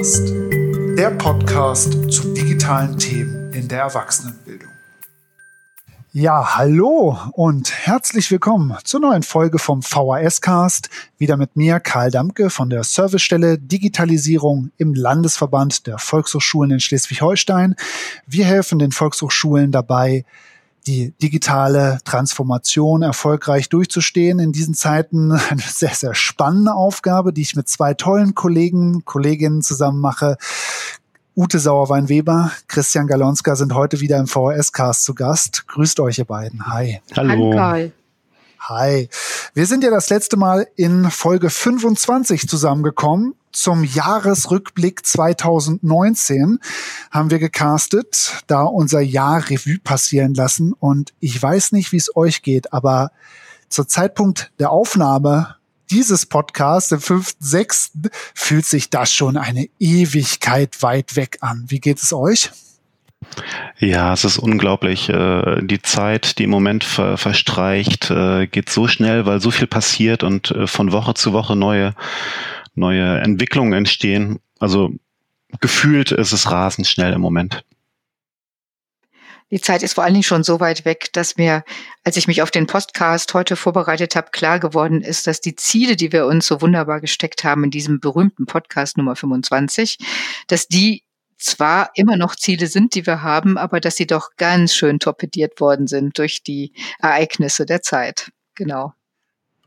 VHS-Cast, der Podcast zu digitalen Themen in der Erwachsenenbildung. Ja, hallo und herzlich willkommen zur neuen Folge vom VHS-Cast. Wieder mit mir, Karl Dampke von der Servicestelle Digitalisierung im Landesverband der Volkshochschulen in Schleswig-Holstein. Wir helfen den Volkshochschulen dabei, die digitale Transformation erfolgreich durchzustehen. In diesen Zeiten eine sehr, sehr spannende Aufgabe, die ich mit zwei tollen Kollegen, Kolleginnen zusammen mache. Ute Sauerwein-Weber, Christian Galonska sind heute wieder im VHS-Cast zu Gast. Grüßt euch, ihr beiden. Hi. Hallo. Hi. Hi. Wir sind ja das letzte Mal in Folge 25 zusammengekommen zum Jahresrückblick 2019 haben wir gecastet, da unser Jahr Revue passieren lassen. Und ich weiß nicht, wie es euch geht, aber zur Zeitpunkt der Aufnahme dieses Podcasts, dem 5.6., fühlt sich das schon eine Ewigkeit weit weg an. Wie geht es euch? Ja, es ist unglaublich. Äh, die Zeit, die im Moment verstreicht, äh, geht so schnell, weil so viel passiert und äh, von Woche zu Woche neue neue Entwicklungen entstehen. Also gefühlt ist es rasend schnell im Moment. Die Zeit ist vor allen Dingen schon so weit weg, dass mir, als ich mich auf den Podcast heute vorbereitet habe, klar geworden ist, dass die Ziele, die wir uns so wunderbar gesteckt haben in diesem berühmten Podcast Nummer 25, dass die zwar immer noch Ziele sind, die wir haben, aber dass sie doch ganz schön torpediert worden sind durch die Ereignisse der Zeit. Genau.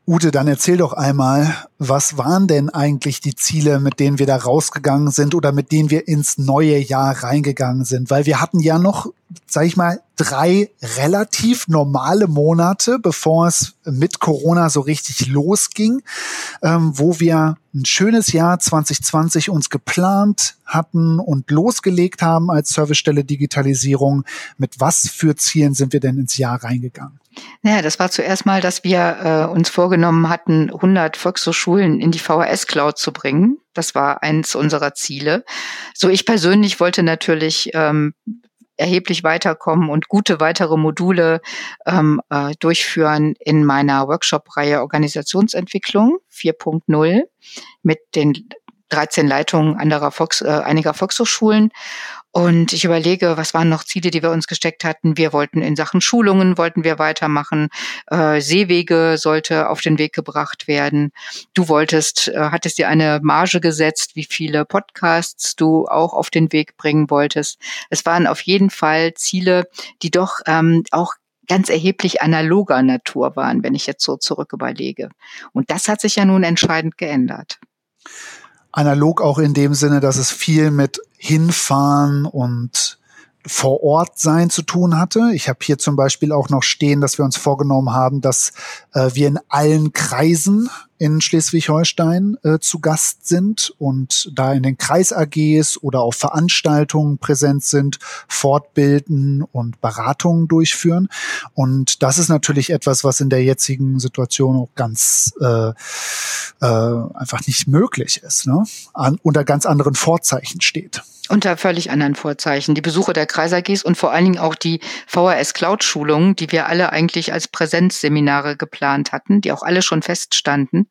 Ute, dann erzähl doch einmal, was waren denn eigentlich die Ziele, mit denen wir da rausgegangen sind oder mit denen wir ins neue Jahr reingegangen sind? Weil wir hatten ja noch, sag ich mal, drei relativ normale Monate, bevor es mit Corona so richtig losging, ähm, wo wir ein schönes Jahr 2020 uns geplant hatten und losgelegt haben als Servicestelle Digitalisierung. Mit was für Zielen sind wir denn ins Jahr reingegangen? Naja, das war zuerst mal, dass wir äh, uns vorgenommen hatten, 100 Volkshochschulen in die VHS-Cloud zu bringen. Das war eins unserer Ziele. So, ich persönlich wollte natürlich ähm, erheblich weiterkommen und gute weitere Module ähm, äh, durchführen in meiner Workshop-Reihe Organisationsentwicklung 4.0 mit den 13 Leitungen anderer Volks, äh, einiger Volkshochschulen und ich überlege, was waren noch Ziele, die wir uns gesteckt hatten. Wir wollten in Sachen Schulungen, wollten wir weitermachen. Äh, Seewege sollte auf den Weg gebracht werden. Du wolltest, äh, hattest dir eine Marge gesetzt, wie viele Podcasts du auch auf den Weg bringen wolltest. Es waren auf jeden Fall Ziele, die doch ähm, auch ganz erheblich analoger Natur waren, wenn ich jetzt so zurück überlege. Und das hat sich ja nun entscheidend geändert analog auch in dem Sinne, dass es viel mit hinfahren und vor Ort sein zu tun hatte. Ich habe hier zum Beispiel auch noch stehen, dass wir uns vorgenommen haben, dass äh, wir in allen Kreisen in Schleswig-Holstein äh, zu Gast sind und da in den Kreis-AGs oder auf Veranstaltungen präsent sind, fortbilden und Beratungen durchführen. Und das ist natürlich etwas, was in der jetzigen Situation auch ganz äh, äh, einfach nicht möglich ist, ne? An, unter ganz anderen Vorzeichen steht. Unter völlig anderen Vorzeichen. Die Besuche der Kreis-AGs und vor allen Dingen auch die VHS Cloud-Schulungen, die wir alle eigentlich als Präsenzseminare geplant hatten, die auch alle schon feststanden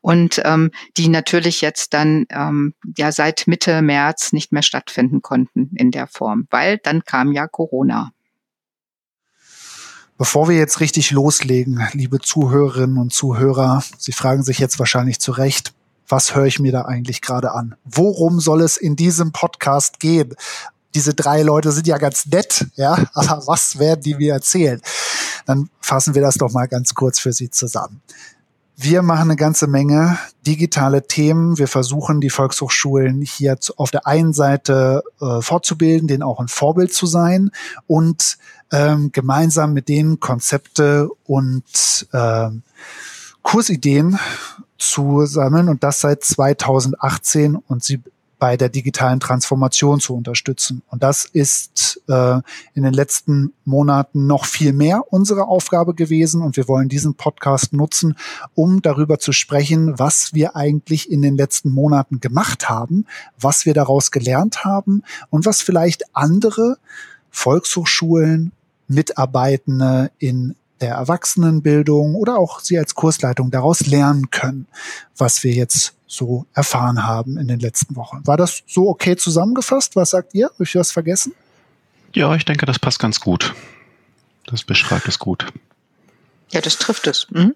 und ähm, die natürlich jetzt dann ähm, ja seit Mitte März nicht mehr stattfinden konnten in der Form, weil dann kam ja Corona. Bevor wir jetzt richtig loslegen, liebe Zuhörerinnen und Zuhörer, Sie fragen sich jetzt wahrscheinlich zu Recht, was höre ich mir da eigentlich gerade an? Worum soll es in diesem Podcast gehen? Diese drei Leute sind ja ganz nett, ja, aber was werden die mir erzählen? Dann fassen wir das doch mal ganz kurz für Sie zusammen. Wir machen eine ganze Menge digitale Themen. Wir versuchen, die Volkshochschulen hier auf der einen Seite äh, fortzubilden, denen auch ein Vorbild zu sein und ähm, gemeinsam mit denen Konzepte und äh, Kursideen zu sammeln und das seit 2018 und sie bei der digitalen Transformation zu unterstützen. Und das ist äh, in den letzten Monaten noch viel mehr unsere Aufgabe gewesen. Und wir wollen diesen Podcast nutzen, um darüber zu sprechen, was wir eigentlich in den letzten Monaten gemacht haben, was wir daraus gelernt haben und was vielleicht andere Volkshochschulen, Mitarbeitende in der Erwachsenenbildung oder auch Sie als Kursleitung daraus lernen können, was wir jetzt so erfahren haben in den letzten Wochen. War das so okay zusammengefasst? Was sagt ihr? Habe ich was vergessen? Ja, ich denke, das passt ganz gut. Das beschreibt es gut. Ja, das trifft es. Mhm.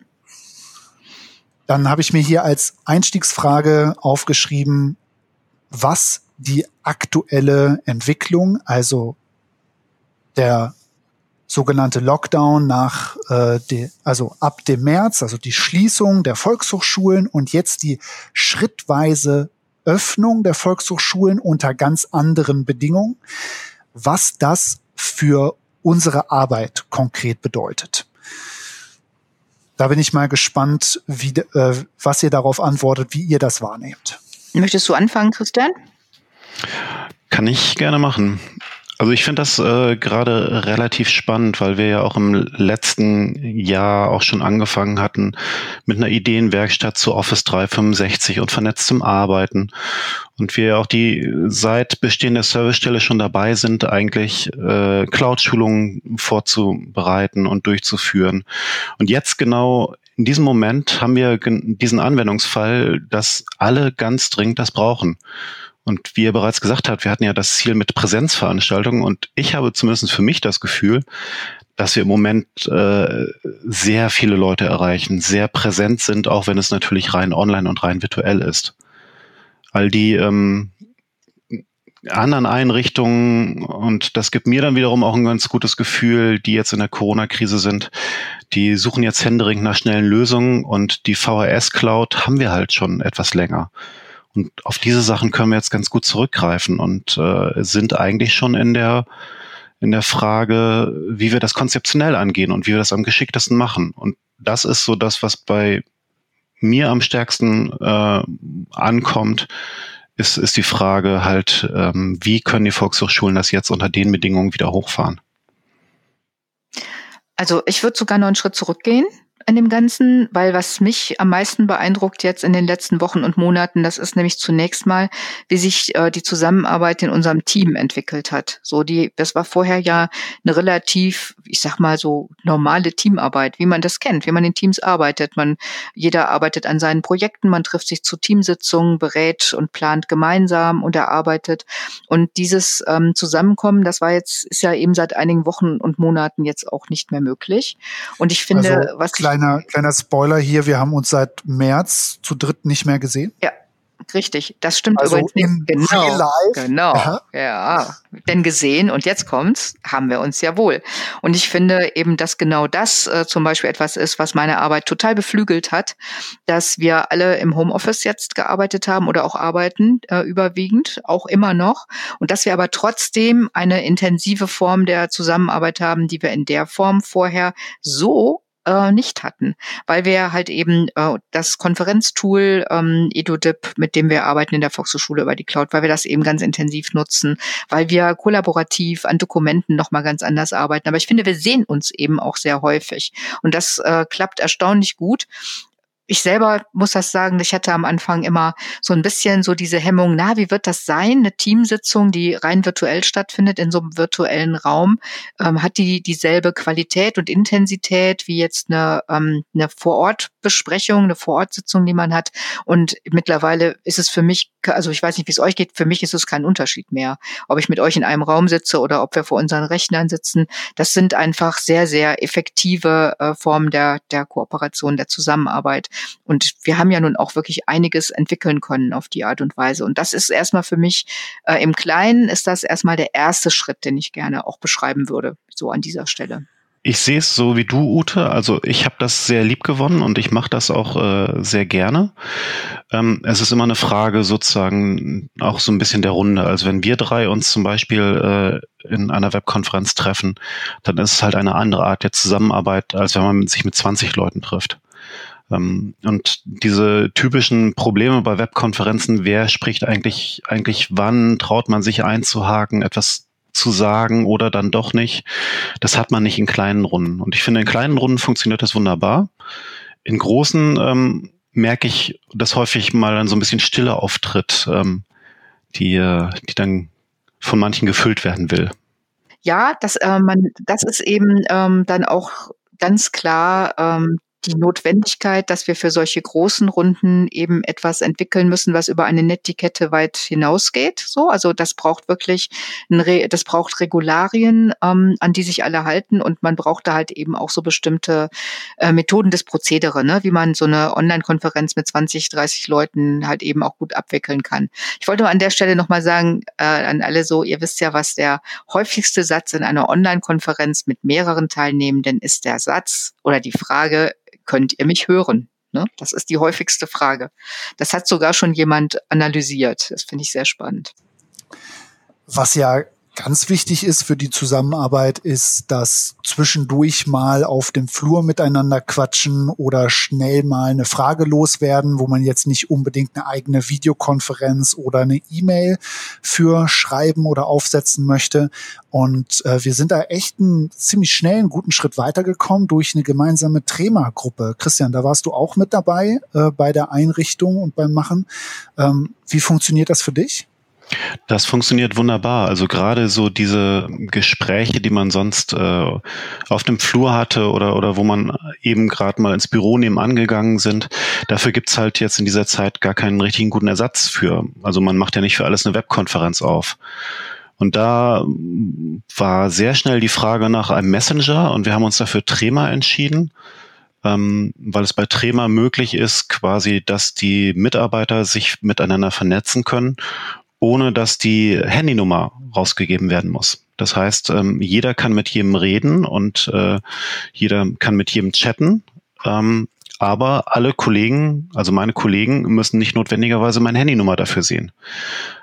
Dann habe ich mir hier als Einstiegsfrage aufgeschrieben, was die aktuelle Entwicklung, also der sogenannte Lockdown nach, äh, de, also ab dem März, also die Schließung der Volkshochschulen und jetzt die schrittweise Öffnung der Volkshochschulen unter ganz anderen Bedingungen, was das für unsere Arbeit konkret bedeutet. Da bin ich mal gespannt, wie, äh, was ihr darauf antwortet, wie ihr das wahrnehmt. Möchtest du anfangen, Christian? Kann ich gerne machen. Also ich finde das äh, gerade relativ spannend, weil wir ja auch im letzten Jahr auch schon angefangen hatten mit einer Ideenwerkstatt zu Office 365 und vernetztem Arbeiten. Und wir auch die seit Bestehen der Servicestelle schon dabei sind, eigentlich äh, Cloud-Schulungen vorzubereiten und durchzuführen. Und jetzt genau in diesem Moment haben wir diesen Anwendungsfall, dass alle ganz dringend das brauchen. Und wie er bereits gesagt hat, wir hatten ja das Ziel mit Präsenzveranstaltungen und ich habe zumindest für mich das Gefühl, dass wir im Moment äh, sehr viele Leute erreichen, sehr präsent sind, auch wenn es natürlich rein online und rein virtuell ist. All die ähm, anderen Einrichtungen, und das gibt mir dann wiederum auch ein ganz gutes Gefühl, die jetzt in der Corona-Krise sind, die suchen jetzt händeringend nach schnellen Lösungen und die VHS-Cloud haben wir halt schon etwas länger. Und auf diese Sachen können wir jetzt ganz gut zurückgreifen und äh, sind eigentlich schon in der in der Frage, wie wir das konzeptionell angehen und wie wir das am geschicktesten machen. Und das ist so das, was bei mir am stärksten äh, ankommt, ist, ist die Frage halt, ähm, wie können die Volkshochschulen das jetzt unter den Bedingungen wieder hochfahren? Also ich würde sogar noch einen Schritt zurückgehen an dem Ganzen, weil was mich am meisten beeindruckt jetzt in den letzten Wochen und Monaten, das ist nämlich zunächst mal, wie sich äh, die Zusammenarbeit in unserem Team entwickelt hat. So die, das war vorher ja eine relativ, ich sag mal so normale Teamarbeit, wie man das kennt, wie man in Teams arbeitet. Man, jeder arbeitet an seinen Projekten, man trifft sich zu Teamsitzungen, berät und plant gemeinsam und erarbeitet. Und dieses ähm, Zusammenkommen, das war jetzt, ist ja eben seit einigen Wochen und Monaten jetzt auch nicht mehr möglich. Und ich finde, also, was kleiner, kleiner Spoiler hier, wir haben uns seit März zu dritt nicht mehr gesehen. Ja, richtig. Das stimmt also übrigens. Genau, genau. Aha. Ja, denn gesehen und jetzt kommt's, haben wir uns ja wohl. Und ich finde eben, dass genau das äh, zum Beispiel etwas ist, was meine Arbeit total beflügelt hat, dass wir alle im Homeoffice jetzt gearbeitet haben oder auch arbeiten äh, überwiegend, auch immer noch, und dass wir aber trotzdem eine intensive Form der Zusammenarbeit haben, die wir in der Form vorher so äh, nicht hatten, weil wir halt eben äh, das Konferenztool ähm, EduDip, mit dem wir arbeiten in der Volkshochschule über die Cloud, weil wir das eben ganz intensiv nutzen, weil wir kollaborativ an Dokumenten nochmal ganz anders arbeiten. Aber ich finde, wir sehen uns eben auch sehr häufig und das äh, klappt erstaunlich gut ich selber muss das sagen, ich hatte am Anfang immer so ein bisschen so diese Hemmung, na, wie wird das sein? Eine Teamsitzung, die rein virtuell stattfindet in so einem virtuellen Raum, ähm, hat die dieselbe Qualität und Intensität wie jetzt eine, ähm, eine Vorortbesprechung, eine Vorortsitzung, die man hat. Und mittlerweile ist es für mich, also ich weiß nicht, wie es euch geht, für mich ist es kein Unterschied mehr, ob ich mit euch in einem Raum sitze oder ob wir vor unseren Rechnern sitzen. Das sind einfach sehr, sehr effektive äh, Formen der, der Kooperation, der Zusammenarbeit. Und wir haben ja nun auch wirklich einiges entwickeln können auf die Art und Weise. Und das ist erstmal für mich äh, im Kleinen ist das erstmal der erste Schritt, den ich gerne auch beschreiben würde, so an dieser Stelle. Ich sehe es so wie du, Ute. Also ich habe das sehr lieb gewonnen und ich mache das auch äh, sehr gerne. Ähm, es ist immer eine Frage sozusagen auch so ein bisschen der Runde. Also wenn wir drei uns zum Beispiel äh, in einer Webkonferenz treffen, dann ist es halt eine andere Art der Zusammenarbeit, als wenn man sich mit 20 Leuten trifft. Ähm, und diese typischen Probleme bei Webkonferenzen, wer spricht eigentlich, eigentlich wann, traut man sich einzuhaken, etwas zu sagen oder dann doch nicht, das hat man nicht in kleinen Runden. Und ich finde, in kleinen Runden funktioniert das wunderbar. In großen ähm, merke ich, dass häufig mal dann so ein bisschen Stille auftritt, ähm, die, äh, die dann von manchen gefüllt werden will. Ja, das, äh, man, das ist eben ähm, dann auch ganz klar ähm, die Notwendigkeit, dass wir für solche großen Runden eben etwas entwickeln müssen, was über eine Netiquette weit hinausgeht. So, also das braucht wirklich, ein das braucht Regularien, ähm, an die sich alle halten und man braucht da halt eben auch so bestimmte äh, Methoden des Prozedere, ne, wie man so eine Online-Konferenz mit 20, 30 Leuten halt eben auch gut abwickeln kann. Ich wollte an der Stelle nochmal sagen, äh, an alle so, ihr wisst ja, was der häufigste Satz in einer Online-Konferenz mit mehreren Teilnehmenden ist der Satz oder die Frage, könnt ihr mich hören? Ne? Das ist die häufigste Frage. Das hat sogar schon jemand analysiert. Das finde ich sehr spannend. Was ja ganz wichtig ist für die Zusammenarbeit, ist, dass zwischendurch mal auf dem Flur miteinander quatschen oder schnell mal eine Frage loswerden, wo man jetzt nicht unbedingt eine eigene Videokonferenz oder eine E-Mail für schreiben oder aufsetzen möchte. Und äh, wir sind da echt einen ziemlich schnellen, guten Schritt weitergekommen durch eine gemeinsame Trema-Gruppe. Christian, da warst du auch mit dabei äh, bei der Einrichtung und beim Machen. Ähm, wie funktioniert das für dich? Das funktioniert wunderbar. Also gerade so diese Gespräche, die man sonst äh, auf dem Flur hatte oder, oder wo man eben gerade mal ins Büro nebenan gegangen sind, dafür gibt's halt jetzt in dieser Zeit gar keinen richtigen guten Ersatz für. Also man macht ja nicht für alles eine Webkonferenz auf. Und da war sehr schnell die Frage nach einem Messenger und wir haben uns dafür Trema entschieden ähm, weil es bei Trema möglich ist, quasi, dass die Mitarbeiter sich miteinander vernetzen können ohne dass die Handynummer rausgegeben werden muss. Das heißt, ähm, jeder kann mit jedem reden und äh, jeder kann mit jedem chatten. Ähm, aber alle Kollegen, also meine Kollegen, müssen nicht notwendigerweise meine Handynummer dafür sehen.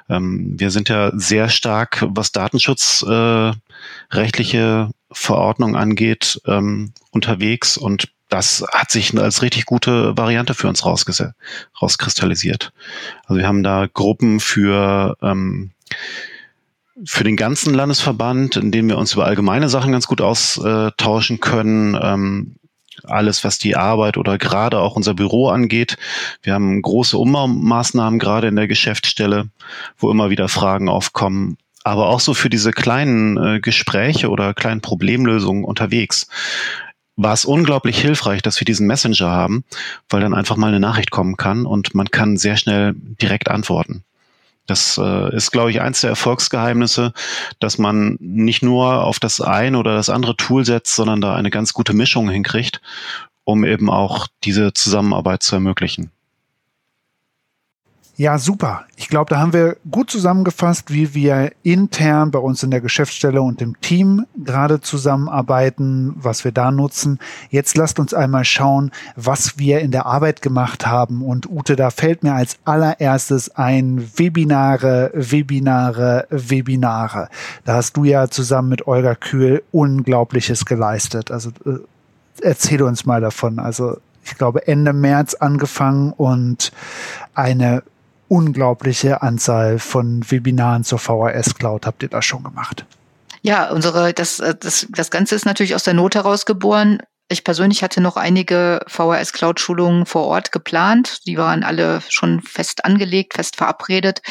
Ähm, wir sind ja sehr stark, was datenschutzrechtliche äh, Verordnung angeht, ähm, unterwegs und das hat sich als richtig gute Variante für uns rauskristallisiert. Also wir haben da Gruppen für ähm, für den ganzen Landesverband, in dem wir uns über allgemeine Sachen ganz gut austauschen können. Ähm, alles, was die Arbeit oder gerade auch unser Büro angeht. Wir haben große Umbaumaßnahmen gerade in der Geschäftsstelle, wo immer wieder Fragen aufkommen. Aber auch so für diese kleinen äh, Gespräche oder kleinen Problemlösungen unterwegs war es unglaublich hilfreich, dass wir diesen Messenger haben, weil dann einfach mal eine Nachricht kommen kann und man kann sehr schnell direkt antworten. Das äh, ist, glaube ich, eins der Erfolgsgeheimnisse, dass man nicht nur auf das eine oder das andere Tool setzt, sondern da eine ganz gute Mischung hinkriegt, um eben auch diese Zusammenarbeit zu ermöglichen. Ja, super. Ich glaube, da haben wir gut zusammengefasst, wie wir intern bei uns in der Geschäftsstelle und im Team gerade zusammenarbeiten, was wir da nutzen. Jetzt lasst uns einmal schauen, was wir in der Arbeit gemacht haben. Und Ute, da fällt mir als allererstes ein Webinare, Webinare, Webinare. Da hast du ja zusammen mit Olga Kühl Unglaubliches geleistet. Also äh, erzähl uns mal davon. Also ich glaube, Ende März angefangen und eine unglaubliche Anzahl von Webinaren zur VHS Cloud habt ihr da schon gemacht. Ja, unsere, das, äh, das, das Ganze ist natürlich aus der Not heraus geboren. Ich persönlich hatte noch einige VHS Cloud Schulungen vor Ort geplant. Die waren alle schon fest angelegt, fest verabredet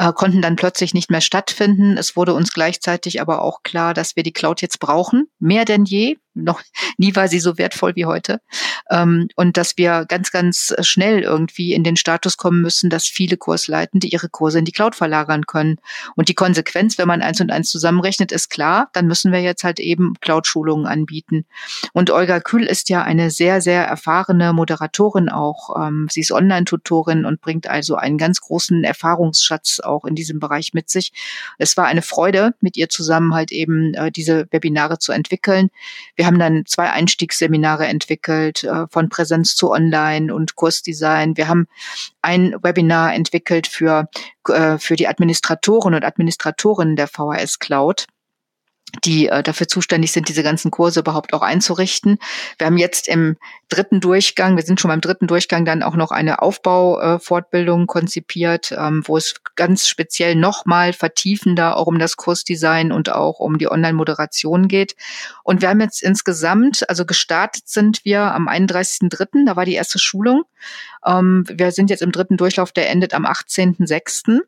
äh, konnten dann plötzlich nicht mehr stattfinden. Es wurde uns gleichzeitig aber auch klar, dass wir die Cloud jetzt brauchen, mehr denn je. Noch nie war sie so wertvoll wie heute. Ähm, und dass wir ganz, ganz schnell irgendwie in den Status kommen müssen, dass viele Kursleitende ihre Kurse in die Cloud verlagern können. Und die Konsequenz, wenn man eins und eins zusammenrechnet, ist klar, dann müssen wir jetzt halt eben Cloud-Schulungen anbieten. Und Olga Kühl ist ja eine sehr, sehr erfahrene Moderatorin auch. Ähm, sie ist Online-Tutorin und bringt also einen ganz großen Erfahrungsschatz auch in diesem Bereich mit sich. Es war eine Freude, mit ihr zusammen halt eben äh, diese Webinare zu entwickeln. Wir haben dann zwei Einstiegsseminare entwickelt, äh, von Präsenz zu Online und Kursdesign. Wir haben ein Webinar entwickelt für, äh, für die Administratoren und Administratorinnen der VHS Cloud die äh, dafür zuständig sind, diese ganzen Kurse überhaupt auch einzurichten. Wir haben jetzt im dritten Durchgang, wir sind schon beim dritten Durchgang, dann auch noch eine Aufbaufortbildung äh, konzipiert, ähm, wo es ganz speziell nochmal vertiefender auch um das Kursdesign und auch um die Online-Moderation geht. Und wir haben jetzt insgesamt, also gestartet sind wir am 31.3., da war die erste Schulung. Ähm, wir sind jetzt im dritten Durchlauf, der endet am 18.06.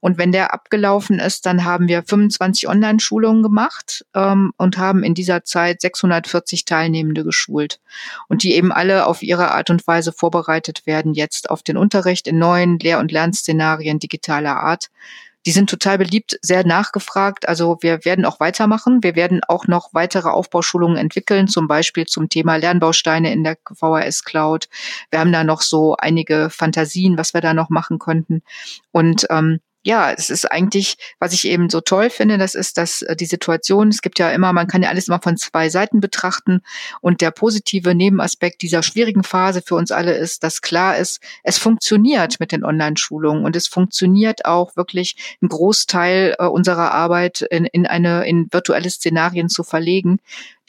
Und wenn der abgelaufen ist, dann haben wir 25 Online-Schulungen gemacht ähm, und haben in dieser Zeit 640 Teilnehmende geschult. Und die eben alle auf ihre Art und Weise vorbereitet werden, jetzt auf den Unterricht in neuen Lehr- und Lernszenarien digitaler Art. Die sind total beliebt, sehr nachgefragt. Also wir werden auch weitermachen. Wir werden auch noch weitere Aufbauschulungen entwickeln, zum Beispiel zum Thema Lernbausteine in der VHS Cloud. Wir haben da noch so einige Fantasien, was wir da noch machen könnten. Und ähm, ja, es ist eigentlich, was ich eben so toll finde, das ist, dass äh, die Situation, es gibt ja immer, man kann ja alles immer von zwei Seiten betrachten. Und der positive Nebenaspekt dieser schwierigen Phase für uns alle ist, dass klar ist, es funktioniert mit den Online-Schulungen. Und es funktioniert auch wirklich einen Großteil äh, unserer Arbeit in, in eine, in virtuelle Szenarien zu verlegen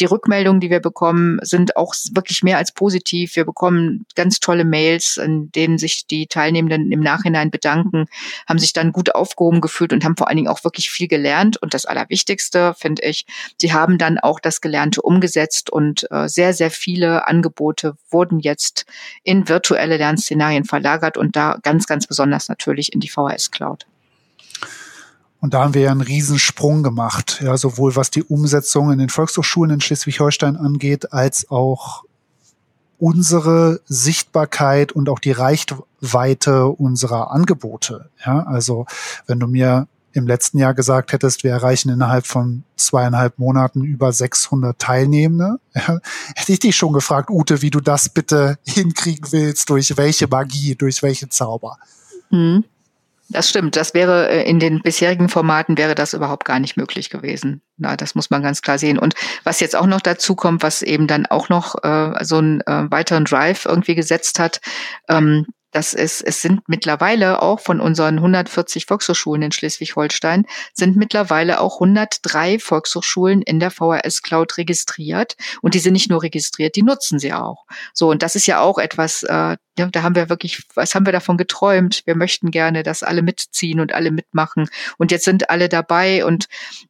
die Rückmeldungen, die wir bekommen, sind auch wirklich mehr als positiv. Wir bekommen ganz tolle Mails, in denen sich die Teilnehmenden im Nachhinein bedanken, haben sich dann gut aufgehoben gefühlt und haben vor allen Dingen auch wirklich viel gelernt. Und das Allerwichtigste finde ich, sie haben dann auch das Gelernte umgesetzt und äh, sehr, sehr viele Angebote wurden jetzt in virtuelle Lernszenarien verlagert und da ganz, ganz besonders natürlich in die VHS Cloud. Und da haben wir ja einen Riesensprung gemacht, ja, sowohl was die Umsetzung in den Volkshochschulen in Schleswig-Holstein angeht, als auch unsere Sichtbarkeit und auch die Reichweite unserer Angebote. Ja, also wenn du mir im letzten Jahr gesagt hättest, wir erreichen innerhalb von zweieinhalb Monaten über 600 Teilnehmende, ja, hätte ich dich schon gefragt, Ute, wie du das bitte hinkriegen willst, durch welche Magie, durch welche Zauber. Mhm. Das stimmt. Das wäre äh, in den bisherigen Formaten wäre das überhaupt gar nicht möglich gewesen. Na, das muss man ganz klar sehen. Und was jetzt auch noch dazu kommt, was eben dann auch noch äh, so einen äh, weiteren Drive irgendwie gesetzt hat, ähm, das ist, es sind mittlerweile auch von unseren 140 Volkshochschulen in Schleswig-Holstein sind mittlerweile auch 103 Volkshochschulen in der VHS Cloud registriert. Und die sind nicht nur registriert, die nutzen sie auch. So, und das ist ja auch etwas, äh, ja, da haben wir wirklich, was haben wir davon geträumt? Wir möchten gerne, dass alle mitziehen und alle mitmachen. Und jetzt sind alle dabei und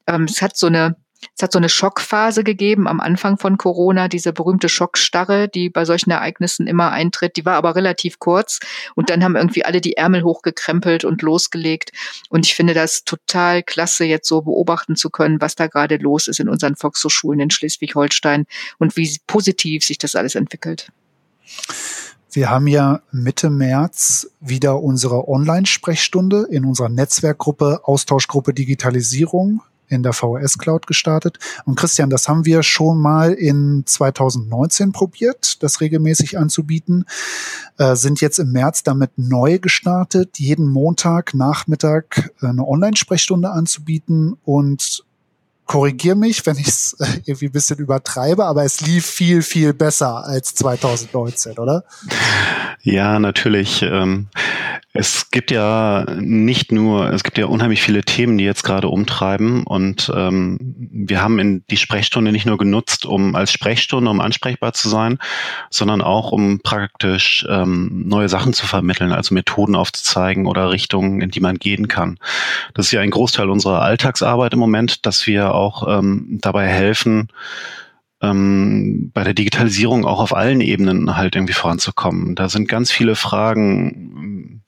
ähm, es hat so eine, es hat so eine Schockphase gegeben am Anfang von Corona, diese berühmte Schockstarre, die bei solchen Ereignissen immer eintritt. Die war aber relativ kurz und dann haben irgendwie alle die Ärmel hochgekrempelt und losgelegt. Und ich finde das total klasse, jetzt so beobachten zu können, was da gerade los ist in unseren Volkshochschulen in Schleswig-Holstein und wie positiv sich das alles entwickelt. Wir haben ja Mitte März wieder unsere Online-Sprechstunde in unserer Netzwerkgruppe Austauschgruppe Digitalisierung in der VHS Cloud gestartet. Und Christian, das haben wir schon mal in 2019 probiert, das regelmäßig anzubieten, äh, sind jetzt im März damit neu gestartet, jeden Montag Nachmittag äh, eine Online-Sprechstunde anzubieten und korrigier mich, wenn ich es äh, irgendwie ein bisschen übertreibe, aber es lief viel, viel besser als 2019, oder? Ja, natürlich. Ähm, es gibt ja nicht nur, es gibt ja unheimlich viele Themen, die jetzt gerade umtreiben und ähm, wir haben in die Sprechstunde nicht nur genutzt, um als Sprechstunde, um ansprechbar zu sein, sondern auch um praktisch ähm, neue Sachen zu vermitteln, also Methoden aufzuzeigen oder Richtungen, in die man gehen kann. Das ist ja ein Großteil unserer Alltagsarbeit im Moment, dass wir auch ähm, dabei helfen, ähm, bei der Digitalisierung auch auf allen Ebenen halt irgendwie voranzukommen. Da sind ganz viele Fragen.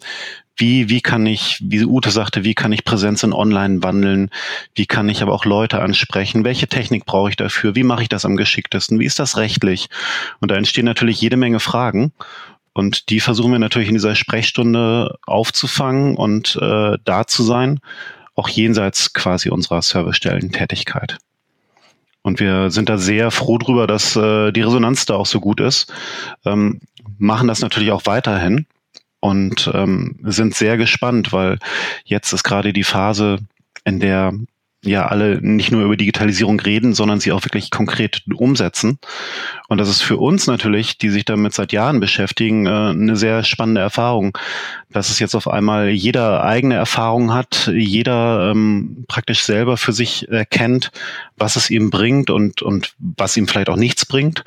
Wie, wie kann ich, wie Ute sagte, wie kann ich Präsenz in Online wandeln? Wie kann ich aber auch Leute ansprechen? Welche Technik brauche ich dafür? Wie mache ich das am geschicktesten? Wie ist das rechtlich? Und da entstehen natürlich jede Menge Fragen. Und die versuchen wir natürlich in dieser Sprechstunde aufzufangen und äh, da zu sein, auch jenseits quasi unserer Servicestellentätigkeit. Und wir sind da sehr froh drüber, dass äh, die Resonanz da auch so gut ist. Ähm, machen das natürlich auch weiterhin und ähm, sind sehr gespannt, weil jetzt ist gerade die Phase, in der ja alle nicht nur über Digitalisierung reden, sondern sie auch wirklich konkret umsetzen. Und das ist für uns natürlich, die sich damit seit Jahren beschäftigen, äh, eine sehr spannende Erfahrung, dass es jetzt auf einmal jeder eigene Erfahrung hat, jeder ähm, praktisch selber für sich erkennt, was es ihm bringt und, und was ihm vielleicht auch nichts bringt.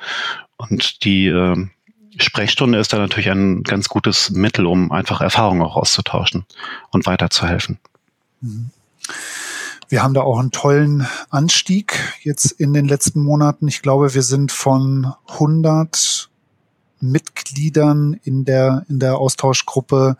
Und die äh, Sprechstunde ist da natürlich ein ganz gutes Mittel, um einfach Erfahrungen auch auszutauschen und weiterzuhelfen. Mhm. Wir haben da auch einen tollen Anstieg jetzt in den letzten Monaten. Ich glaube, wir sind von 100 Mitgliedern in der, in der Austauschgruppe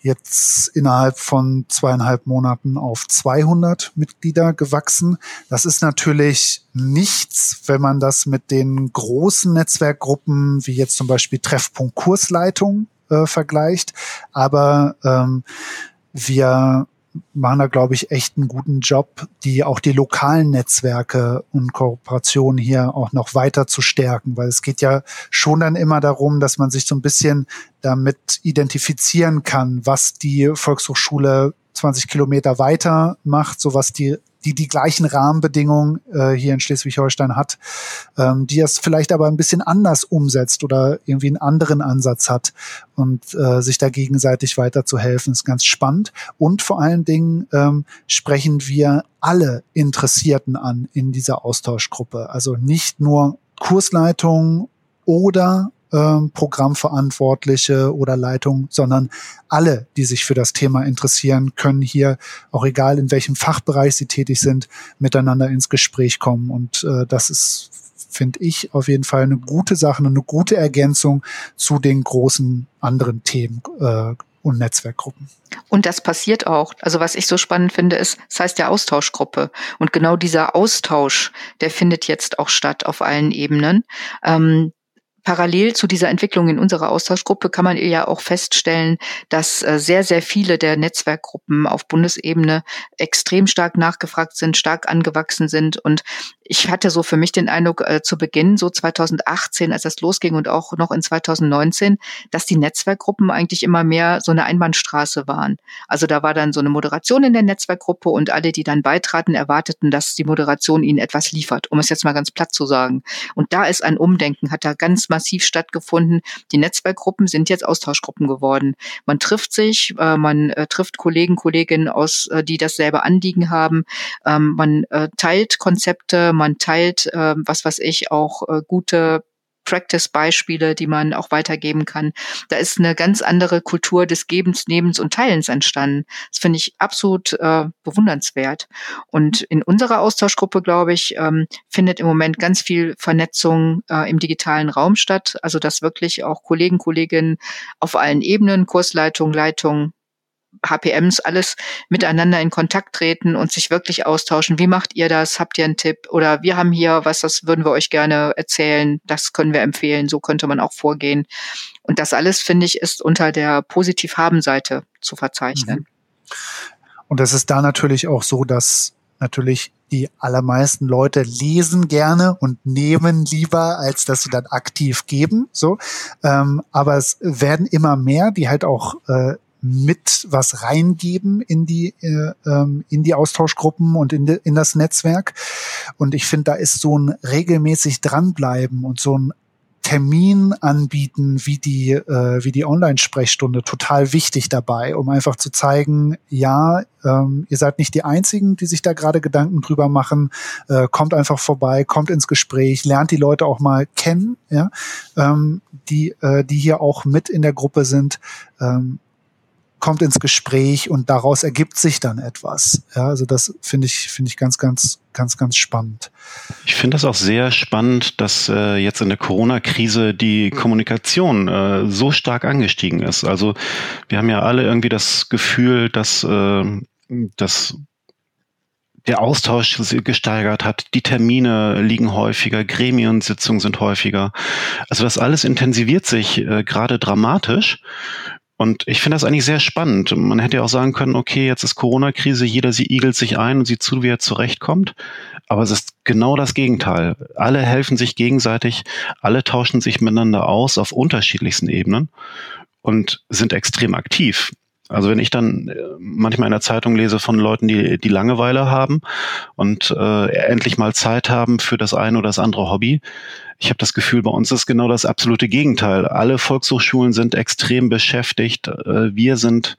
jetzt innerhalb von zweieinhalb Monaten auf 200 Mitglieder gewachsen. Das ist natürlich nichts, wenn man das mit den großen Netzwerkgruppen wie jetzt zum Beispiel Treffpunkt Kursleitung äh, vergleicht. Aber ähm, wir machen da, glaube ich, echt einen guten Job, die auch die lokalen Netzwerke und Kooperationen hier auch noch weiter zu stärken, weil es geht ja schon dann immer darum, dass man sich so ein bisschen damit identifizieren kann, was die Volkshochschule 20 Kilometer weiter macht, so was die die die gleichen Rahmenbedingungen äh, hier in Schleswig-Holstein hat, ähm, die es vielleicht aber ein bisschen anders umsetzt oder irgendwie einen anderen Ansatz hat und äh, sich da gegenseitig weiterzuhelfen, ist ganz spannend. Und vor allen Dingen ähm, sprechen wir alle Interessierten an in dieser Austauschgruppe. Also nicht nur Kursleitung oder Programmverantwortliche oder Leitung, sondern alle, die sich für das Thema interessieren, können hier, auch egal in welchem Fachbereich sie tätig sind, miteinander ins Gespräch kommen. Und äh, das ist, finde ich, auf jeden Fall eine gute Sache, eine gute Ergänzung zu den großen anderen Themen. Äh, und Netzwerkgruppen. Und das passiert auch. Also was ich so spannend finde, ist, das heißt ja Austauschgruppe. Und genau dieser Austausch, der findet jetzt auch statt auf allen Ebenen. Ähm, parallel zu dieser Entwicklung in unserer Austauschgruppe kann man ja auch feststellen, dass äh, sehr, sehr viele der Netzwerkgruppen auf Bundesebene extrem stark nachgefragt sind, stark angewachsen sind. Und ich hatte so für mich den Eindruck äh, zu Beginn, so 2018, als das losging und auch noch in 2019, dass die Netzwerkgruppen eigentlich immer mehr so eine Einbahnstraße waren. Also da war dann so eine Moderation in der Netzwerkgruppe und alle, die dann beitraten, erwarteten, dass die Moderation ihnen etwas liefert, um es jetzt mal ganz platt zu sagen. Und da ist ein Umdenken, hat da ganz massiv stattgefunden. Die Netzwerkgruppen sind jetzt Austauschgruppen geworden. Man trifft sich, äh, man äh, trifft Kollegen, Kolleginnen aus, äh, die dasselbe Anliegen haben. Ähm, man äh, teilt Konzepte, man teilt, äh, was weiß ich, auch äh, gute Practice-Beispiele, die man auch weitergeben kann. Da ist eine ganz andere Kultur des Gebens, Nebens und Teilens entstanden. Das finde ich absolut äh, bewundernswert. Und in unserer Austauschgruppe, glaube ich, ähm, findet im Moment ganz viel Vernetzung äh, im digitalen Raum statt. Also dass wirklich auch Kollegen, Kolleginnen auf allen Ebenen, Kursleitung, Leitung, HPMs alles miteinander in Kontakt treten und sich wirklich austauschen. Wie macht ihr das? Habt ihr einen Tipp? Oder wir haben hier was, das würden wir euch gerne erzählen. Das können wir empfehlen. So könnte man auch vorgehen. Und das alles, finde ich, ist unter der Positiv-Haben-Seite zu verzeichnen. Mhm. Und es ist da natürlich auch so, dass natürlich die allermeisten Leute lesen gerne und nehmen lieber, als dass sie dann aktiv geben. So, ähm, aber es werden immer mehr, die halt auch äh, mit was reingeben in die äh, ähm, in die Austauschgruppen und in, de, in das Netzwerk. Und ich finde, da ist so ein regelmäßig dranbleiben und so ein Termin anbieten wie die äh, wie die Online-Sprechstunde total wichtig dabei, um einfach zu zeigen, ja, ähm, ihr seid nicht die einzigen, die sich da gerade Gedanken drüber machen. Äh, kommt einfach vorbei, kommt ins Gespräch, lernt die Leute auch mal kennen, ja, ähm, die äh, die hier auch mit in der Gruppe sind. Ähm, kommt ins Gespräch und daraus ergibt sich dann etwas. Ja, also das finde ich, finde ich ganz, ganz, ganz, ganz spannend. Ich finde das auch sehr spannend, dass äh, jetzt in der Corona-Krise die Kommunikation äh, so stark angestiegen ist. Also wir haben ja alle irgendwie das Gefühl, dass, äh, dass der Austausch gesteigert hat, die Termine liegen häufiger, Gremiensitzungen sind häufiger. Also das alles intensiviert sich äh, gerade dramatisch. Und ich finde das eigentlich sehr spannend. Man hätte ja auch sagen können, okay, jetzt ist Corona-Krise, jeder sie igelt sich ein und sieht zu, wie er zurechtkommt. Aber es ist genau das Gegenteil. Alle helfen sich gegenseitig, alle tauschen sich miteinander aus auf unterschiedlichsten Ebenen und sind extrem aktiv. Also wenn ich dann äh, manchmal in der Zeitung lese von Leuten, die die Langeweile haben und äh, endlich mal Zeit haben für das eine oder das andere Hobby, ich habe das Gefühl, bei uns ist genau das absolute Gegenteil. Alle Volkshochschulen sind extrem beschäftigt. Äh, wir sind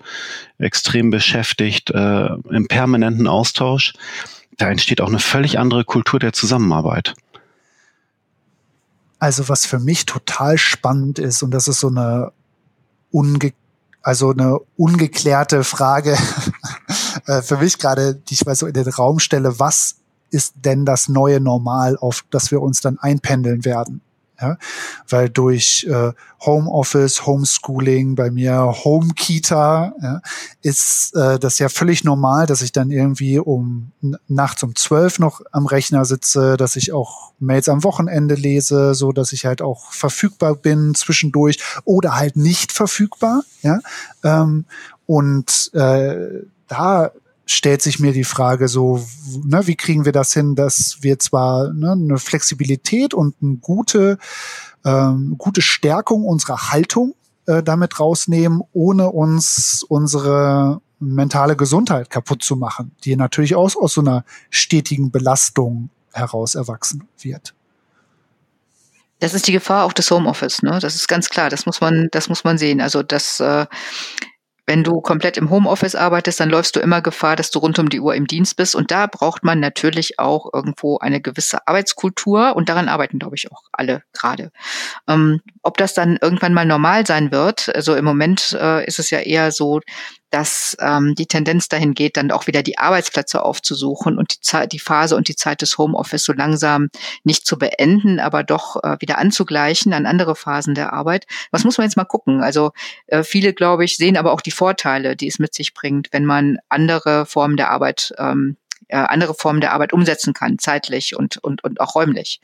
extrem beschäftigt äh, im permanenten Austausch. Da entsteht auch eine völlig andere Kultur der Zusammenarbeit. Also was für mich total spannend ist, und das ist so eine unge also eine ungeklärte Frage äh, für mich gerade, die ich mal so in den Raum stelle, was ist denn das neue Normal, auf das wir uns dann einpendeln werden? Ja, weil durch äh, Homeoffice, Homeschooling, bei mir Home Kita, ja, ist äh, das ja völlig normal, dass ich dann irgendwie um nachts um zwölf noch am Rechner sitze, dass ich auch Mails am Wochenende lese, so dass ich halt auch verfügbar bin zwischendurch oder halt nicht verfügbar. Ja, ähm, und äh, da stellt sich mir die Frage so, ne, wie kriegen wir das hin, dass wir zwar ne, eine Flexibilität und eine gute, ähm, gute Stärkung unserer Haltung äh, damit rausnehmen, ohne uns unsere mentale Gesundheit kaputt zu machen, die natürlich aus, aus so einer stetigen Belastung heraus erwachsen wird. Das ist die Gefahr auch des Homeoffice, ne? Das ist ganz klar. Das muss man, das muss man sehen. Also das äh, wenn du komplett im Homeoffice arbeitest, dann läufst du immer Gefahr, dass du rund um die Uhr im Dienst bist. Und da braucht man natürlich auch irgendwo eine gewisse Arbeitskultur. Und daran arbeiten, glaube ich, auch alle gerade. Ähm, ob das dann irgendwann mal normal sein wird, also im Moment äh, ist es ja eher so, dass ähm, die Tendenz dahin geht, dann auch wieder die Arbeitsplätze aufzusuchen und die, Zeit, die Phase und die Zeit des Homeoffice so langsam nicht zu beenden, aber doch äh, wieder anzugleichen an andere Phasen der Arbeit. Was muss man jetzt mal gucken? Also äh, viele, glaube ich, sehen aber auch die Vorteile, die es mit sich bringt, wenn man andere Formen der Arbeit ähm, äh, andere Formen der Arbeit umsetzen kann, zeitlich und, und, und auch räumlich.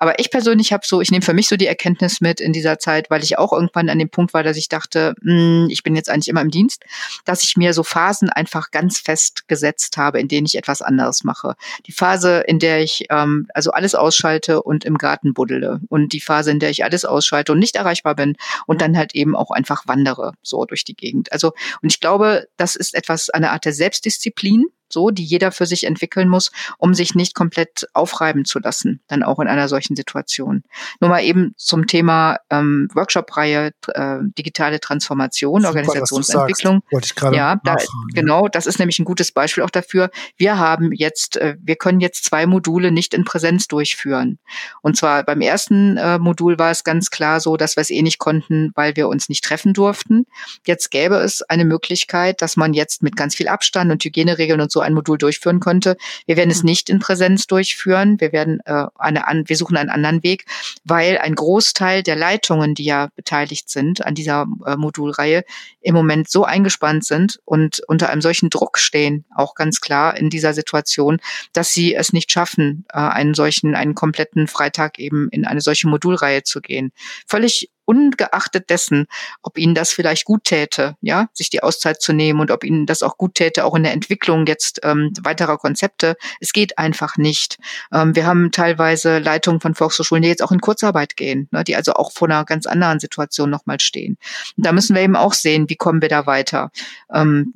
Aber ich persönlich habe so, ich nehme für mich so die Erkenntnis mit in dieser Zeit, weil ich auch irgendwann an dem Punkt war, dass ich dachte, mh, hm, ich bin jetzt eigentlich immer im Dienst, dass ich mir so Phasen einfach ganz fest gesetzt habe, in denen ich etwas anderes mache. Die Phase, in der ich ähm, also alles ausschalte und im Garten buddele und die Phase, in der ich alles ausschalte und nicht erreichbar bin und dann halt eben auch einfach wandere so durch die Gegend. Also und ich glaube, das ist etwas eine Art der Selbstdisziplin, so, die jeder für sich entwickeln muss, um sich nicht komplett aufreiben zu lassen, dann auch in einer solchen Situation. Nur mal eben zum Thema ähm, Workshop-Reihe äh, digitale Transformation, Super, Organisationsentwicklung. Wollte ich gerade ja, da, genau, das ist nämlich ein gutes Beispiel auch dafür. Wir haben jetzt, äh, wir können jetzt zwei Module nicht in Präsenz durchführen. Und zwar beim ersten äh, Modul war es ganz klar so, dass wir es eh nicht konnten, weil wir uns nicht treffen durften. Jetzt gäbe es eine Möglichkeit, dass man jetzt mit ganz viel Abstand und Hygieneregeln und so so ein Modul durchführen könnte. Wir werden es mhm. nicht in Präsenz durchführen. Wir werden äh, eine, an, wir suchen einen anderen Weg, weil ein Großteil der Leitungen, die ja beteiligt sind an dieser äh, Modulreihe, im Moment so eingespannt sind und unter einem solchen Druck stehen, auch ganz klar in dieser Situation, dass sie es nicht schaffen, äh, einen solchen, einen kompletten Freitag eben in eine solche Modulreihe zu gehen. Völlig ungeachtet dessen, ob ihnen das vielleicht gut täte, ja, sich die Auszeit zu nehmen und ob ihnen das auch gut täte, auch in der Entwicklung jetzt ähm, weiterer Konzepte. Es geht einfach nicht. Ähm, wir haben teilweise Leitungen von Volkshochschulen, die jetzt auch in Kurzarbeit gehen, ne, die also auch vor einer ganz anderen Situation nochmal stehen. Und da müssen wir eben auch sehen, wie kommen wir da weiter. Ähm,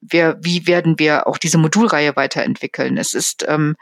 wir, wie werden wir auch diese Modulreihe weiterentwickeln? Es ist ähm,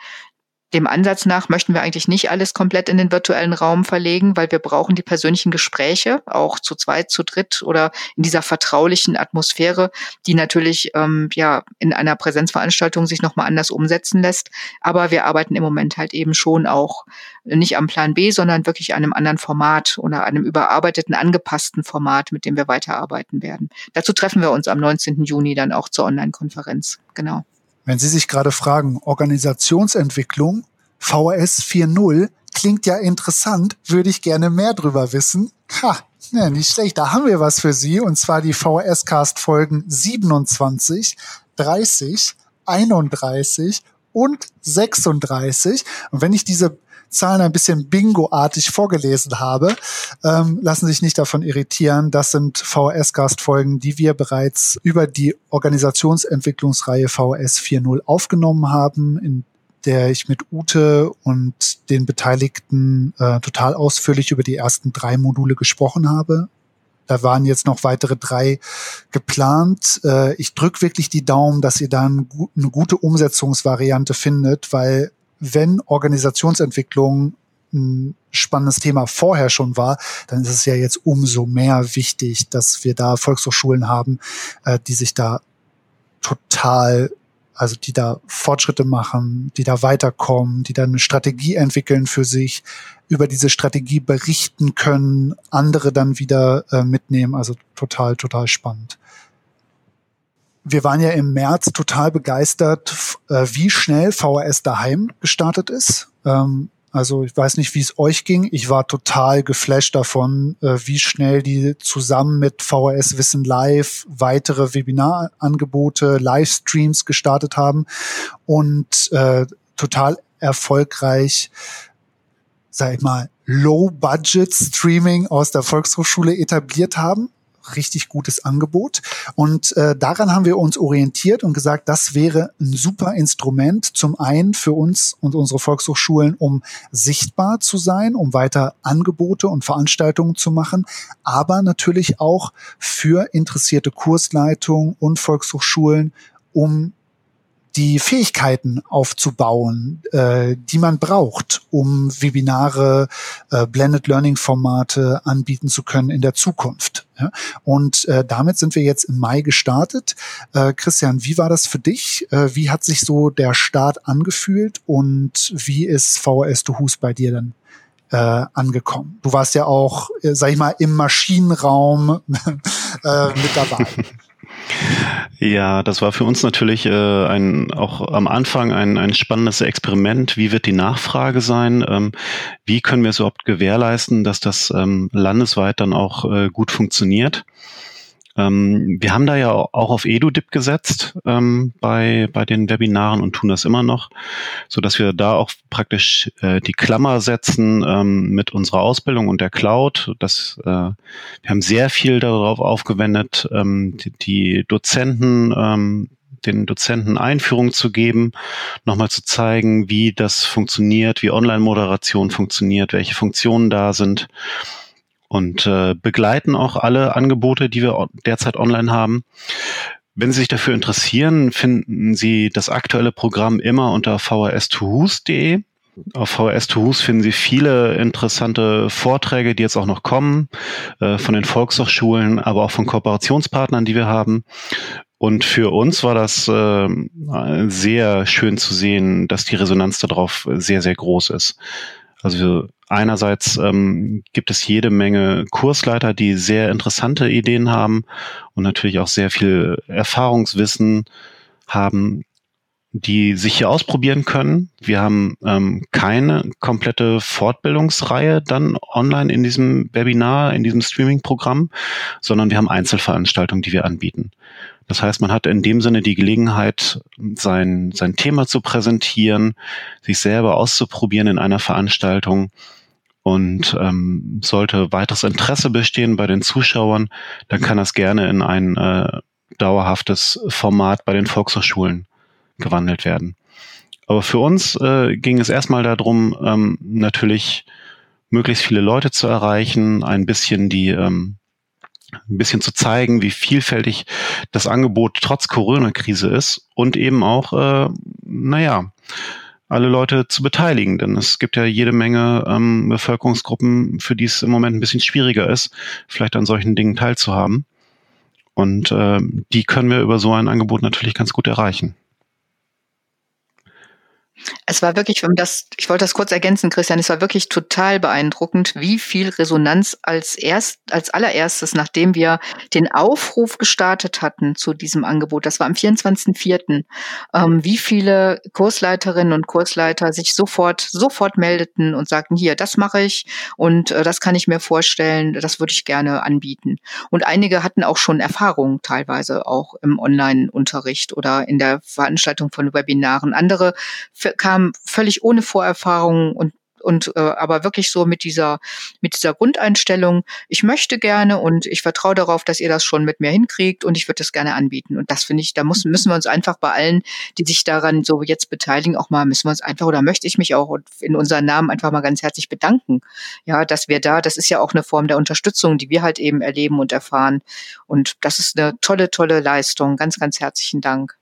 dem Ansatz nach möchten wir eigentlich nicht alles komplett in den virtuellen Raum verlegen, weil wir brauchen die persönlichen Gespräche, auch zu zweit, zu dritt oder in dieser vertraulichen Atmosphäre, die natürlich ähm, ja in einer Präsenzveranstaltung sich nochmal anders umsetzen lässt. Aber wir arbeiten im Moment halt eben schon auch nicht am Plan B, sondern wirklich an einem anderen Format oder einem überarbeiteten, angepassten Format, mit dem wir weiterarbeiten werden. Dazu treffen wir uns am 19. Juni dann auch zur Online-Konferenz. Genau. Wenn Sie sich gerade fragen, Organisationsentwicklung, VHS 4.0, klingt ja interessant, würde ich gerne mehr drüber wissen. Ha, ne, nicht schlecht, da haben wir was für Sie, und zwar die VHS-Cast-Folgen 27, 30, 31 und 36. Und wenn ich diese Zahlen ein bisschen Bingo-artig vorgelesen habe. Ähm, lassen sich nicht davon irritieren. Das sind VHS-Gastfolgen, die wir bereits über die Organisationsentwicklungsreihe VHS 4.0 aufgenommen haben, in der ich mit Ute und den Beteiligten äh, total ausführlich über die ersten drei Module gesprochen habe. Da waren jetzt noch weitere drei geplant. Äh, ich drücke wirklich die Daumen, dass ihr da eine gute Umsetzungsvariante findet, weil wenn Organisationsentwicklung ein spannendes Thema vorher schon war, dann ist es ja jetzt umso mehr wichtig, dass wir da Volkshochschulen haben, äh, die sich da total also die da Fortschritte machen, die da weiterkommen, die dann eine Strategie entwickeln für sich, über diese Strategie berichten können, andere dann wieder äh, mitnehmen. Also total, total spannend. Wir waren ja im März total begeistert, äh, wie schnell VHS daheim gestartet ist. Ähm, also ich weiß nicht, wie es euch ging. Ich war total geflasht davon, äh, wie schnell die zusammen mit VHS Wissen Live weitere Webinarangebote, Livestreams gestartet haben und äh, total erfolgreich, sag ich mal, Low-Budget-Streaming aus der Volkshochschule etabliert haben richtig gutes Angebot. Und äh, daran haben wir uns orientiert und gesagt, das wäre ein super Instrument, zum einen für uns und unsere Volkshochschulen, um sichtbar zu sein, um weiter Angebote und Veranstaltungen zu machen, aber natürlich auch für interessierte Kursleitungen und Volkshochschulen, um die Fähigkeiten aufzubauen, äh, die man braucht, um Webinare, äh, Blended Learning Formate anbieten zu können in der Zukunft. Ja? Und äh, damit sind wir jetzt im Mai gestartet. Äh, Christian, wie war das für dich? Äh, wie hat sich so der Start angefühlt und wie ist VHS to Hus bei dir dann äh, angekommen? Du warst ja auch, äh, sag ich mal, im Maschinenraum äh, mit dabei. Ja, das war für uns natürlich äh, ein, auch am Anfang ein, ein spannendes Experiment. Wie wird die Nachfrage sein? Ähm, wie können wir es überhaupt gewährleisten, dass das ähm, landesweit dann auch äh, gut funktioniert? Ähm, wir haben da ja auch auf EduDip gesetzt ähm, bei, bei den Webinaren und tun das immer noch, so dass wir da auch praktisch äh, die Klammer setzen ähm, mit unserer Ausbildung und der Cloud. Das, äh, wir haben sehr viel darauf aufgewendet, ähm, die, die Dozenten ähm, den Dozenten Einführung zu geben, nochmal zu zeigen, wie das funktioniert, wie Online-Moderation funktioniert, welche Funktionen da sind und äh, begleiten auch alle Angebote, die wir derzeit online haben. Wenn Sie sich dafür interessieren, finden Sie das aktuelle Programm immer unter vhs2hus.de. Auf VHS to Hus finden Sie viele interessante Vorträge, die jetzt auch noch kommen, äh, von den Volkshochschulen, aber auch von Kooperationspartnern, die wir haben. Und für uns war das äh, sehr schön zu sehen, dass die Resonanz darauf sehr, sehr groß ist. Also einerseits ähm, gibt es jede Menge Kursleiter, die sehr interessante Ideen haben und natürlich auch sehr viel Erfahrungswissen haben, die sich hier ausprobieren können. Wir haben ähm, keine komplette Fortbildungsreihe dann online in diesem Webinar, in diesem Streaming-Programm, sondern wir haben Einzelveranstaltungen, die wir anbieten. Das heißt, man hat in dem Sinne die Gelegenheit, sein, sein Thema zu präsentieren, sich selber auszuprobieren in einer Veranstaltung. Und ähm, sollte weiteres Interesse bestehen bei den Zuschauern, dann kann das gerne in ein äh, dauerhaftes Format bei den Volkshochschulen gewandelt werden. Aber für uns äh, ging es erstmal darum, ähm, natürlich möglichst viele Leute zu erreichen, ein bisschen die ähm, ein bisschen zu zeigen, wie vielfältig das Angebot trotz Corona-Krise ist und eben auch, äh, naja, alle Leute zu beteiligen. Denn es gibt ja jede Menge ähm, Bevölkerungsgruppen, für die es im Moment ein bisschen schwieriger ist, vielleicht an solchen Dingen teilzuhaben. Und äh, die können wir über so ein Angebot natürlich ganz gut erreichen. Es war wirklich, um das, ich wollte das kurz ergänzen, Christian, es war wirklich total beeindruckend, wie viel Resonanz als erst, als allererstes, nachdem wir den Aufruf gestartet hatten zu diesem Angebot, das war am 24.04., ähm, wie viele Kursleiterinnen und Kursleiter sich sofort, sofort meldeten und sagten, hier, das mache ich und äh, das kann ich mir vorstellen, das würde ich gerne anbieten. Und einige hatten auch schon Erfahrungen teilweise auch im Online-Unterricht oder in der Veranstaltung von Webinaren. Andere kam völlig ohne Vorerfahrung und und äh, aber wirklich so mit dieser mit dieser Grundeinstellung, ich möchte gerne und ich vertraue darauf, dass ihr das schon mit mir hinkriegt und ich würde das gerne anbieten. Und das finde ich, da muss, müssen wir uns einfach bei allen, die sich daran so jetzt beteiligen, auch mal müssen wir uns einfach oder möchte ich mich auch in unseren Namen einfach mal ganz herzlich bedanken. Ja, dass wir da, das ist ja auch eine Form der Unterstützung, die wir halt eben erleben und erfahren. Und das ist eine tolle, tolle Leistung. Ganz, ganz herzlichen Dank.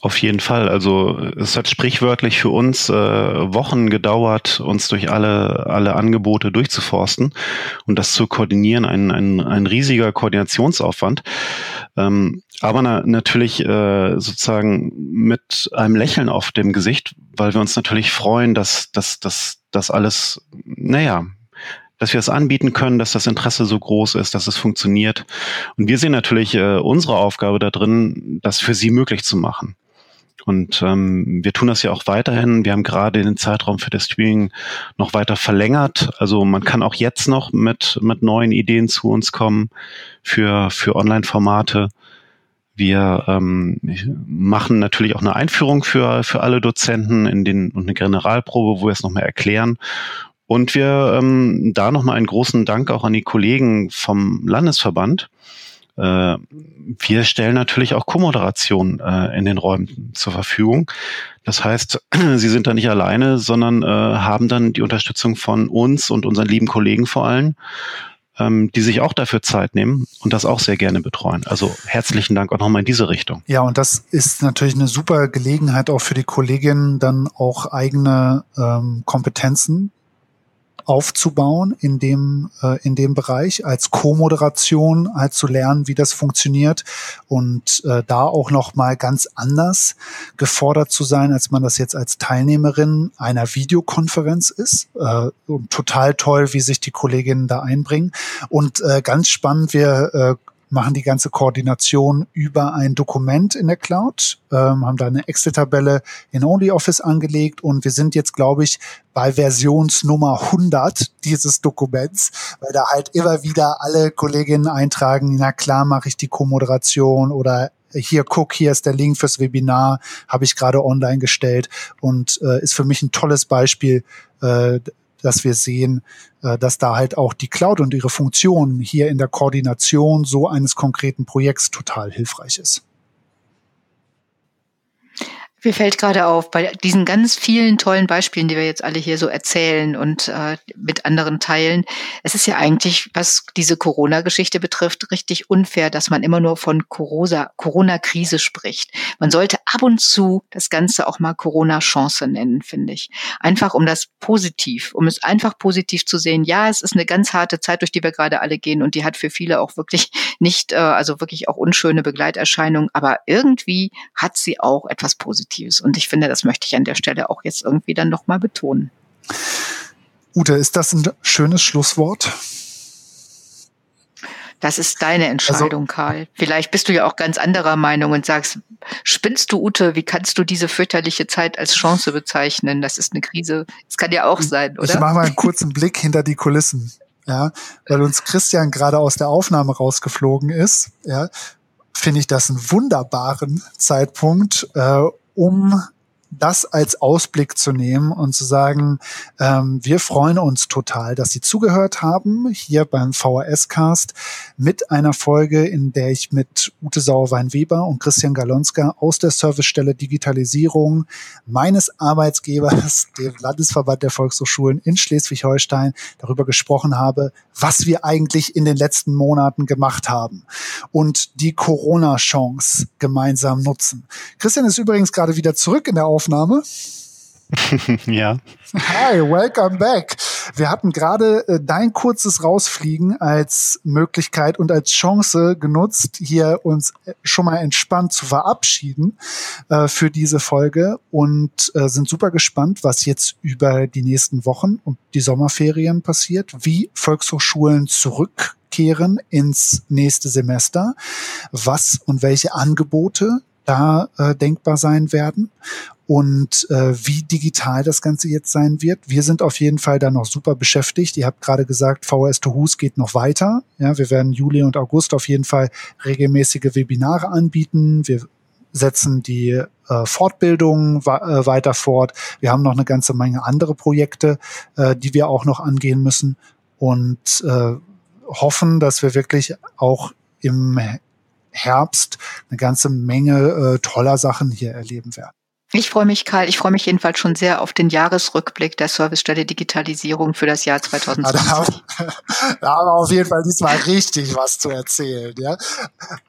Auf jeden Fall. Also es hat sprichwörtlich für uns äh, Wochen gedauert, uns durch alle, alle Angebote durchzuforsten und das zu koordinieren, ein, ein, ein riesiger Koordinationsaufwand. Ähm, aber na, natürlich äh, sozusagen mit einem Lächeln auf dem Gesicht, weil wir uns natürlich freuen, dass, dass, dass das alles, naja, dass wir es anbieten können, dass das Interesse so groß ist, dass es funktioniert. Und wir sehen natürlich äh, unsere Aufgabe da drin, das für Sie möglich zu machen. Und ähm, wir tun das ja auch weiterhin. Wir haben gerade den Zeitraum für das Streaming noch weiter verlängert. Also man kann auch jetzt noch mit, mit neuen Ideen zu uns kommen für, für Online-Formate. Wir ähm, machen natürlich auch eine Einführung für, für alle Dozenten in den, und eine Generalprobe, wo wir es noch mehr erklären. Und wir ähm, da nochmal einen großen Dank auch an die Kollegen vom Landesverband. Äh, wir stellen natürlich auch Co-Moderation äh, in den Räumen zur Verfügung. Das heißt, Sie sind da nicht alleine, sondern äh, haben dann die Unterstützung von uns und unseren lieben Kollegen vor allem, ähm, die sich auch dafür Zeit nehmen und das auch sehr gerne betreuen. Also herzlichen Dank auch nochmal in diese Richtung. Ja, und das ist natürlich eine super Gelegenheit auch für die Kolleginnen, dann auch eigene ähm, Kompetenzen aufzubauen in dem, äh, in dem Bereich als Co-Moderation, halt zu lernen, wie das funktioniert und äh, da auch noch mal ganz anders gefordert zu sein, als man das jetzt als Teilnehmerin einer Videokonferenz ist. Äh, total toll, wie sich die Kolleginnen da einbringen und äh, ganz spannend, wir äh, machen die ganze Koordination über ein Dokument in der Cloud, ähm, haben da eine Excel-Tabelle in OnlyOffice angelegt und wir sind jetzt, glaube ich, bei Versionsnummer 100 dieses Dokuments, weil da halt immer wieder alle Kolleginnen eintragen, na klar mache ich die Co-Moderation oder hier guck, hier ist der Link fürs Webinar, habe ich gerade online gestellt und äh, ist für mich ein tolles Beispiel, äh, dass wir sehen, äh, dass da halt auch die Cloud und ihre Funktionen hier in der Koordination so eines konkreten Projekts total hilfreich ist. Mir fällt gerade auf, bei diesen ganz vielen tollen Beispielen, die wir jetzt alle hier so erzählen und äh, mit anderen teilen, es ist ja eigentlich, was diese Corona-Geschichte betrifft, richtig unfair, dass man immer nur von Corona-Krise spricht. Man sollte ab und zu das Ganze auch mal Corona-Chance nennen, finde ich. Einfach um das positiv, um es einfach positiv zu sehen. Ja, es ist eine ganz harte Zeit, durch die wir gerade alle gehen und die hat für viele auch wirklich nicht, äh, also wirklich auch unschöne Begleiterscheinungen, aber irgendwie hat sie auch etwas Positives. Und ich finde, das möchte ich an der Stelle auch jetzt irgendwie dann nochmal betonen. Ute, ist das ein schönes Schlusswort? Das ist deine Entscheidung, also, Karl. Vielleicht bist du ja auch ganz anderer Meinung und sagst, spinnst du, Ute, wie kannst du diese fürchterliche Zeit als Chance bezeichnen? Das ist eine Krise. Das kann ja auch sein, oder? Ich mache mal einen kurzen Blick hinter die Kulissen. Ja, weil uns Christian gerade aus der Aufnahme rausgeflogen ist, ja, finde ich das einen wunderbaren Zeitpunkt, äh, um das als Ausblick zu nehmen und zu sagen, ähm, wir freuen uns total, dass Sie zugehört haben hier beim VHS-Cast mit einer Folge, in der ich mit Ute Sauerwein-Weber und Christian Galonska aus der Servicestelle Digitalisierung meines Arbeitsgebers, dem Landesverband der Volkshochschulen in Schleswig-Holstein, darüber gesprochen habe, was wir eigentlich in den letzten Monaten gemacht haben und die Corona-Chance gemeinsam nutzen. Christian ist übrigens gerade wieder zurück in der Aufnahme. ja. Hi, welcome back. Wir hatten gerade äh, dein kurzes Rausfliegen als Möglichkeit und als Chance genutzt, hier uns äh, schon mal entspannt zu verabschieden äh, für diese Folge und äh, sind super gespannt, was jetzt über die nächsten Wochen und die Sommerferien passiert, wie Volkshochschulen zurückkehren ins nächste Semester, was und welche Angebote da äh, denkbar sein werden und äh, wie digital das Ganze jetzt sein wird. Wir sind auf jeden Fall da noch super beschäftigt. Ihr habt gerade gesagt, VHS to Who's geht noch weiter. Ja, wir werden Juli und August auf jeden Fall regelmäßige Webinare anbieten. Wir setzen die äh, Fortbildung äh, weiter fort. Wir haben noch eine ganze Menge andere Projekte, äh, die wir auch noch angehen müssen und äh, hoffen, dass wir wirklich auch im Herbst eine ganze Menge äh, toller Sachen hier erleben werden. Ich freue mich, Karl. Ich freue mich jedenfalls schon sehr auf den Jahresrückblick der Servicestelle Digitalisierung für das Jahr 2020. Ja, da, haben, wir auf jeden Fall diesmal richtig was zu erzählen. Ja?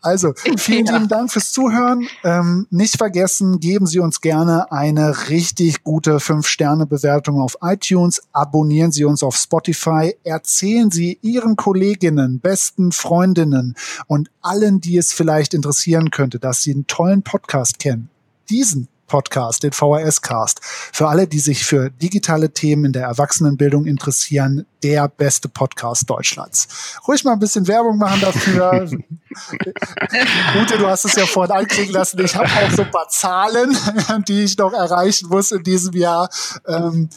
Also, vielen lieben Dank fürs Zuhören. Ähm, nicht vergessen, geben Sie uns gerne eine richtig gute 5-Sterne-Bewertung auf iTunes. Abonnieren Sie uns auf Spotify. Erzählen Sie Ihren Kolleginnen, besten Freundinnen und allen, die es vielleicht interessieren könnte, dass Sie einen tollen Podcast kennen. Diesen Podcast, den VHS-Cast. Für alle, die sich für digitale Themen in der Erwachsenenbildung interessieren, der beste Podcast Deutschlands. Ruhig mal ein bisschen Werbung machen dafür. Ute, du hast es ja vorhin ankriegen lassen. Ich habe auch so ein paar Zahlen, die ich noch erreichen muss in diesem Jahr. Ähm,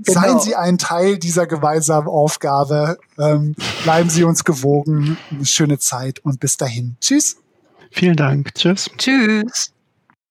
Genau. Seien Sie ein Teil dieser gemeinsamen Aufgabe. Ähm, bleiben Sie uns gewogen. Eine schöne Zeit und bis dahin. Tschüss. Vielen Dank. Tschüss. Tschüss.